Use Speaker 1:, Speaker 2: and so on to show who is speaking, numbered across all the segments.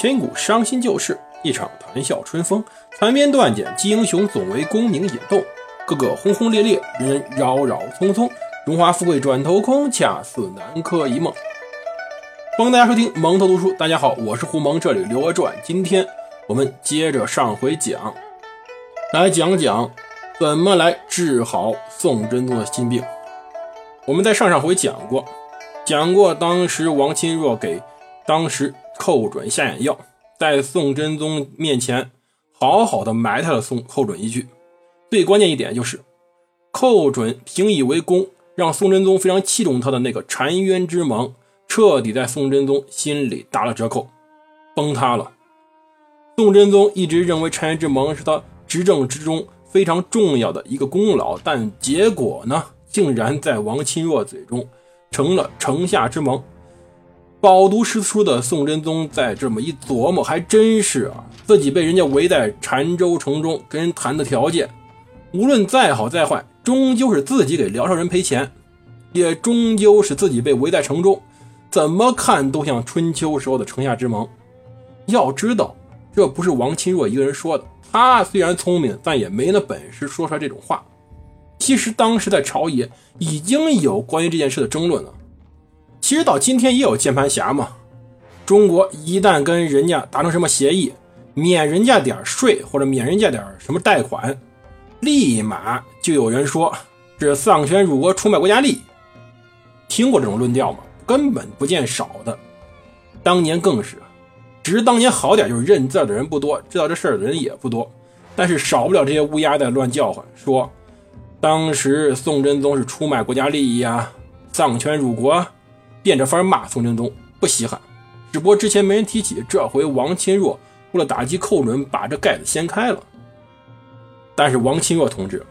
Speaker 1: 千古伤心旧事，一场谈笑春风。残篇断简，击英雄，总为功名引动。个个轰轰烈烈，人人扰扰匆匆。荣华富贵转头空，恰似南柯一梦。欢迎大家收听蒙头读书。大家好，我是胡蒙，这里《刘娥传》。今天我们接着上回讲，来讲讲怎么来治好宋真宗的心病。我们在上上回讲过，讲过当时王钦若给当时寇准下眼药，在宋真宗面前好好的埋汰了宋寇准一句。最关键一点就是，寇准平以为功。让宋真宗非常器重他的那个澶渊之盟，彻底在宋真宗心里打了折扣，崩塌了。宋真宗一直认为澶渊之盟是他执政之中非常重要的一个功劳，但结果呢，竟然在王钦若嘴中成了城下之盟。饱读诗书的宋真宗在这么一琢磨，还真是啊，自己被人家围在澶州城中跟人谈的条件，无论再好再坏。终究是自己给辽朝人赔钱，也终究是自己被围在城中，怎么看都像春秋时候的城下之盟。要知道，这不是王钦若一个人说的，他虽然聪明，但也没那本事说出来这种话。其实当时在朝野已经有关于这件事的争论了。其实到今天也有键盘侠嘛。中国一旦跟人家达成什么协议，免人家点税或者免人家点什么贷款。立马就有人说是丧权辱国、出卖国家利益，听过这种论调吗？根本不见少的。当年更是，只是当年好点就是认字的人不多，知道这事儿的人也不多。但是少不了这些乌鸦在乱叫唤，说当时宋真宗是出卖国家利益啊，丧权辱国，变着法骂宋真宗，不稀罕。只不过之前没人提起，这回王钦若为了打击寇准，把这盖子掀开了。但是王钦若同志，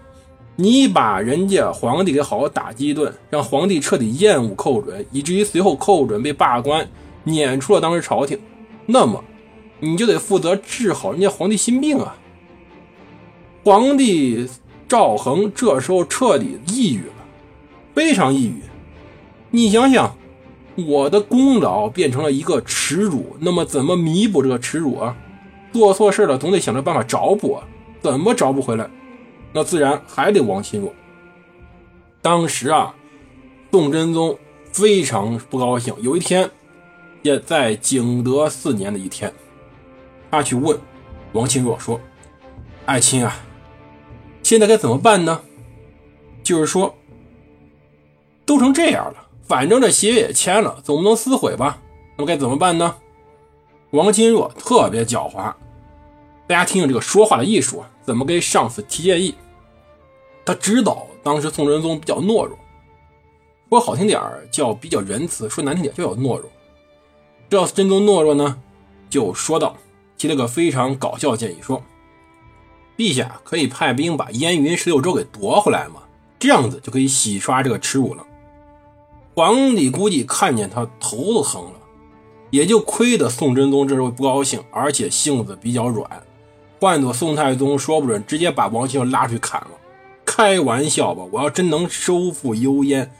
Speaker 1: 你把人家皇帝给好好打击一顿，让皇帝彻底厌恶寇准，以至于随后寇准被罢官，撵出了当时朝廷，那么你就得负责治好人家皇帝心病啊！皇帝赵恒这时候彻底抑郁了，非常抑郁。你想想，我的功劳变成了一个耻辱，那么怎么弥补这个耻辱啊？做错事了，总得想着办法找补啊！怎么找不回来？那自然还得王钦若。当时啊，宋真宗非常不高兴。有一天，也在景德四年的一天，他去问王钦若说：“爱卿啊，现在该怎么办呢？就是说，都成这样了，反正这协议也签了，总不能撕毁吧？那么该怎么办呢？”王钦若特别狡猾。大家听听这个说话的艺术，怎么给上司提建议？他知道当时宋真宗比较懦弱，说好听点叫比较仁慈，说难听点就叫懦弱。这要是真宗懦弱呢，就说道，提了个非常搞笑的建议，说：“陛下可以派兵把燕云十六州给夺回来嘛，这样子就可以洗刷这个耻辱了。”皇帝估计看见他头都疼了，也就亏得宋真宗这时候不高兴，而且性子比较软。换做宋太宗，说不准直接把王钦拉出去砍了。开玩笑吧！我要真能收复幽燕，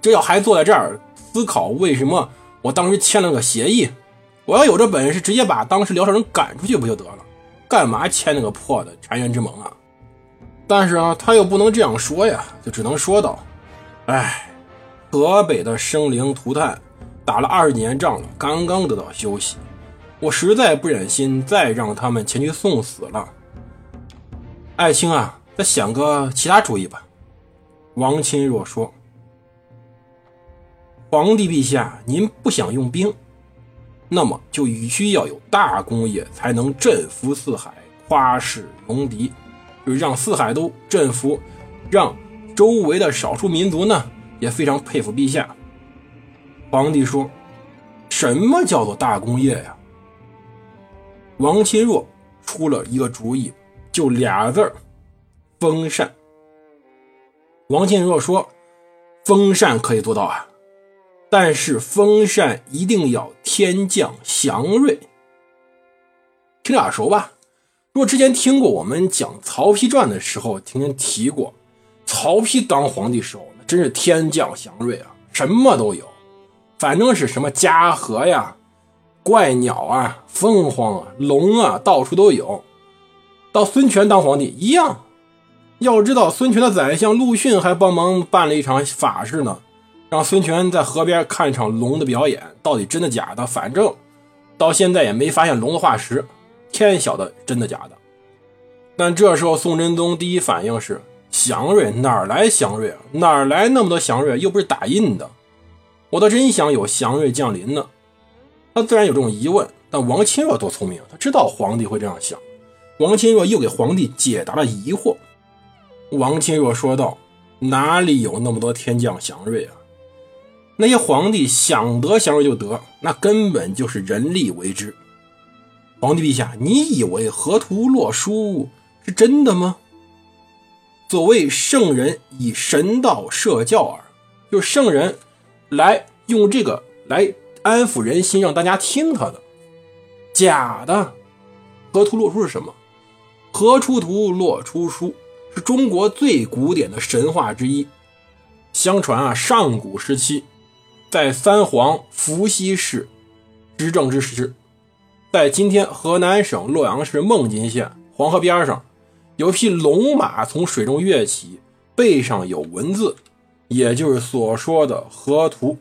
Speaker 1: 这要还坐在这儿思考为什么我当时签了个协议，我要有这本事，直接把当时辽朝人赶出去不就得了？干嘛签那个破的澶渊之盟啊？但是啊，他又不能这样说呀，就只能说道：“哎，河北的生灵涂炭，打了二十年仗了，刚刚得到休息。”我实在不忍心再让他们前去送死了，爱卿啊，再想个其他主意吧。王钦若说：“皇帝陛下，您不想用兵，那么就必须要有大功业，才能振服四海，夸世戎狄，就让四海都振服，让周围的少数民族呢也非常佩服陛下。”皇帝说：“什么叫做大功业呀？”王钦若出了一个主意，就俩字儿：封禅。王钦若说：“封禅可以做到啊，但是封禅一定要天降祥瑞。”听着耳熟吧？若之前听过我们讲曹丕传的时候，曾经提过，曹丕当皇帝时候，真是天降祥瑞啊，什么都有，反正是什么嘉禾呀。怪鸟啊、凤凰啊、龙啊，到处都有。到孙权当皇帝一样。要知道，孙权的宰相陆逊还帮忙办了一场法事呢，让孙权在河边看一场龙的表演，到底真的假的？反正到现在也没发现龙的化石，天晓得真的假的。但这时候，宋真宗第一反应是：祥瑞哪来祥瑞啊？哪来那么多祥瑞？又不是打印的。我倒真想有祥瑞降临呢。他自然有这种疑问。但王钦若多聪明，他知道皇帝会这样想。王钦若又给皇帝解答了疑惑。王钦若说道：“哪里有那么多天降祥瑞啊？那些皇帝想得祥瑞就得，那根本就是人力为之。皇帝陛下，你以为河图洛书是真的吗？所谓圣人以神道设教耳，就圣人来用这个来安抚人心，让大家听他的。假的，河图洛书是什么？河出图，洛出书。”是中国最古典的神话之一。相传啊，上古时期，在三皇伏羲氏执政之时，在今天河南省洛阳市孟津县黄河边上，有匹龙马从水中跃起，背上有文字，也就是所说的河图。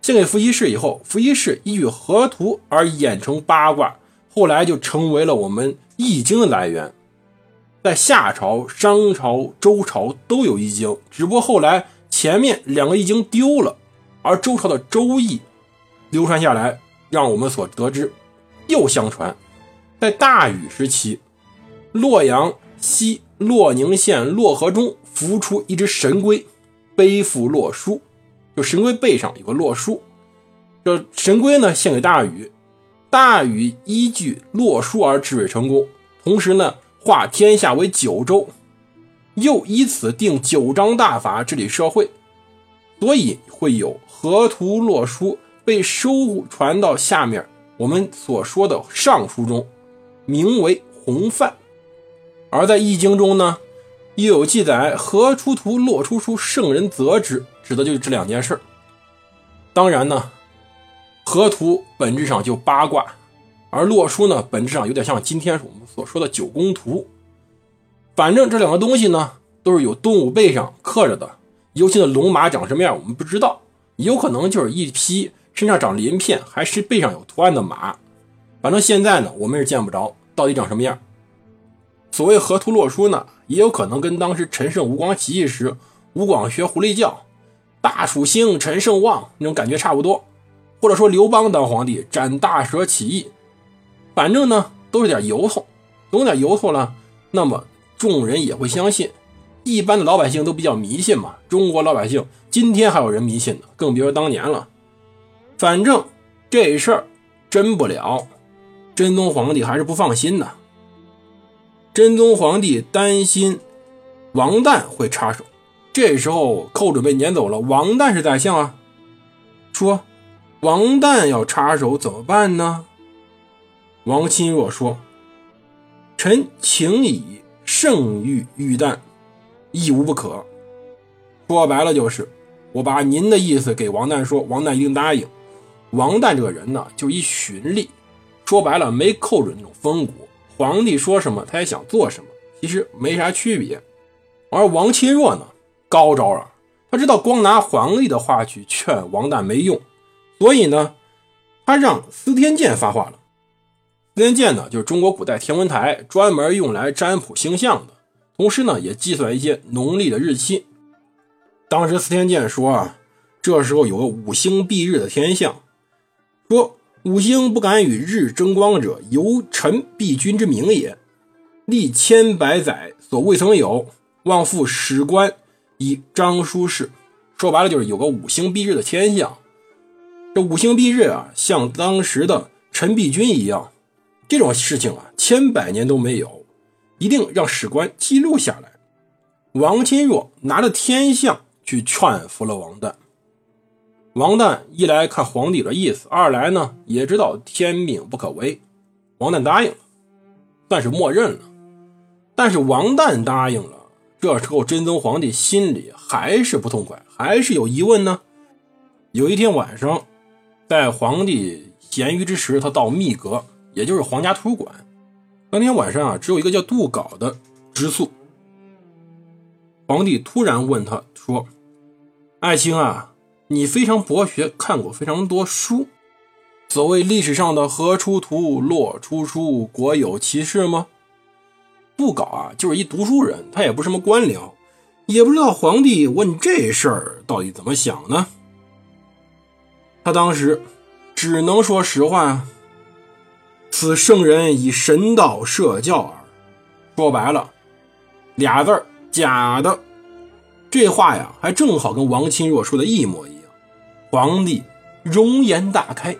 Speaker 1: 献给伏羲氏以后，伏羲氏依据河图而演成八卦，后来就成为了我们易经的来源。在夏朝、商朝、周朝都有易经，只不过后来前面两个易经丢了，而周朝的周易流传下来，让我们所得知。又相传，在大禹时期，洛阳西洛宁县洛河中浮出一只神龟，背负洛书，就神龟背上有个洛书。这神龟呢，献给大禹，大禹依据洛书而治水成功，同时呢。化天下为九州，又以此定九章大法治理社会，所以会有河图洛书被收传到下面我们所说的尚书中，名为洪范。而在易经中呢，又有记载河出图，洛出书，圣人择之，指的就是这两件事当然呢，河图本质上就八卦。而洛书呢，本质上有点像今天我们所说的九宫图。反正这两个东西呢，都是有动物背上刻着的。尤其的龙马长什么样，我们不知道，有可能就是一匹身上长鳞片，还是背上有图案的马。反正现在呢，我们是见不着到底长什么样。所谓河图洛书呢，也有可能跟当时陈胜吴广起义时吴广学狐狸叫“大楚兴，陈胜旺”那种感觉差不多，或者说刘邦当皇帝斩大蛇起义。反正呢，都是点由头，有点由头了，那么众人也会相信。一般的老百姓都比较迷信嘛，中国老百姓今天还有人迷信呢，更别说当年了。反正这事儿真不了，真宗皇帝还是不放心呢。真宗皇帝担心王旦会插手，这时候寇准被撵走了，王旦是宰相啊，说王旦要插手怎么办呢？王钦若说：“臣请以圣谕玉旦，亦无不可。”说白了就是，我把您的意思给王旦说，王旦一定答应。王旦这个人呢，就一循吏，说白了没寇准那种风骨。皇帝说什么，他也想做什么，其实没啥区别。而王钦若呢，高招啊，他知道光拿皇帝的话去劝王旦没用，所以呢，他让司天监发话了。司天监呢，就是中国古代天文台，专门用来占卜星象的，同时呢，也计算一些农历的日期。当时司天监说啊，这时候有个五星蔽日的天象，说五星不敢与日争光者，由臣避君之名也。历千百载所未曾有，望复史官以张书事。说白了就是有个五星蔽日的天象。这五星蔽日啊，像当时的陈璧君一样。这种事情啊，千百年都没有，一定让史官记录下来。王钦若拿着天象去劝服了王旦。王旦一来看皇帝的意思，二来呢也知道天命不可违，王旦答应了，算是默认了。但是王旦答应了，这时候真宗皇帝心里还是不痛快，还是有疑问呢。有一天晚上，在皇帝闲余之时，他到密阁，也就是皇家图书馆。当天晚上啊，只有一个叫杜杲的知宿。皇帝突然问他说：“爱卿啊，你非常博学，看过非常多书。所谓历史上的何出图，洛出书，国有其事吗？”不搞啊，就是一读书人，他也不是什么官僚，也不知道皇帝问这事儿到底怎么想呢。他当时只能说实话啊。此圣人以神道设教耳。说白了，俩字儿假的。这话呀，还正好跟王钦若说的一模一样。皇帝容颜大开，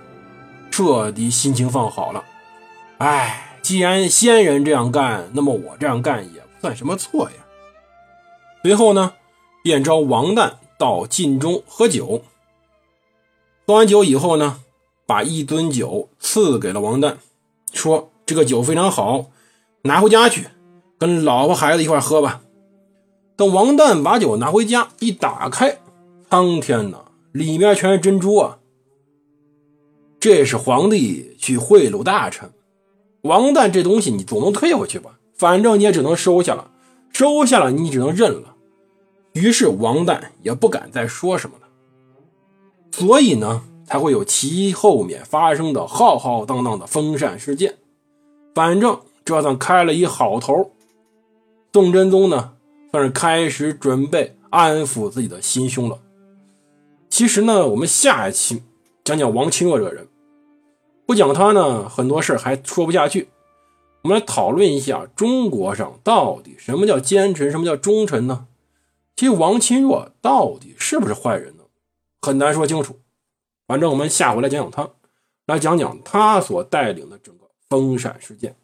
Speaker 1: 彻底心情放好了。哎，既然先人这样干，那么我这样干也不算什么错呀。随后呢，便召王旦到晋中喝酒。喝完酒以后呢，把一樽酒赐给了王旦。说这个酒非常好，拿回家去，跟老婆孩子一块喝吧。等王旦把酒拿回家，一打开，苍天呐，里面全是珍珠啊！这是皇帝去贿赂大臣，王旦这东西你总能退回去吧？反正你也只能收下了，收下了你只能认了。于是王旦也不敢再说什么了。所以呢？才会有其后面发生的浩浩荡荡的封禅事件。反正这算开了一好头。宋真宗呢，算是开始准备安抚自己的心胸了。其实呢，我们下一期讲讲王钦若这个人，不讲他呢，很多事还说不下去。我们来讨论一下中国上到底什么叫奸臣，什么叫忠臣呢？其实王钦若到底是不是坏人呢？很难说清楚。反正我们下回来讲讲他，来讲讲他所带领的整个封禅事件。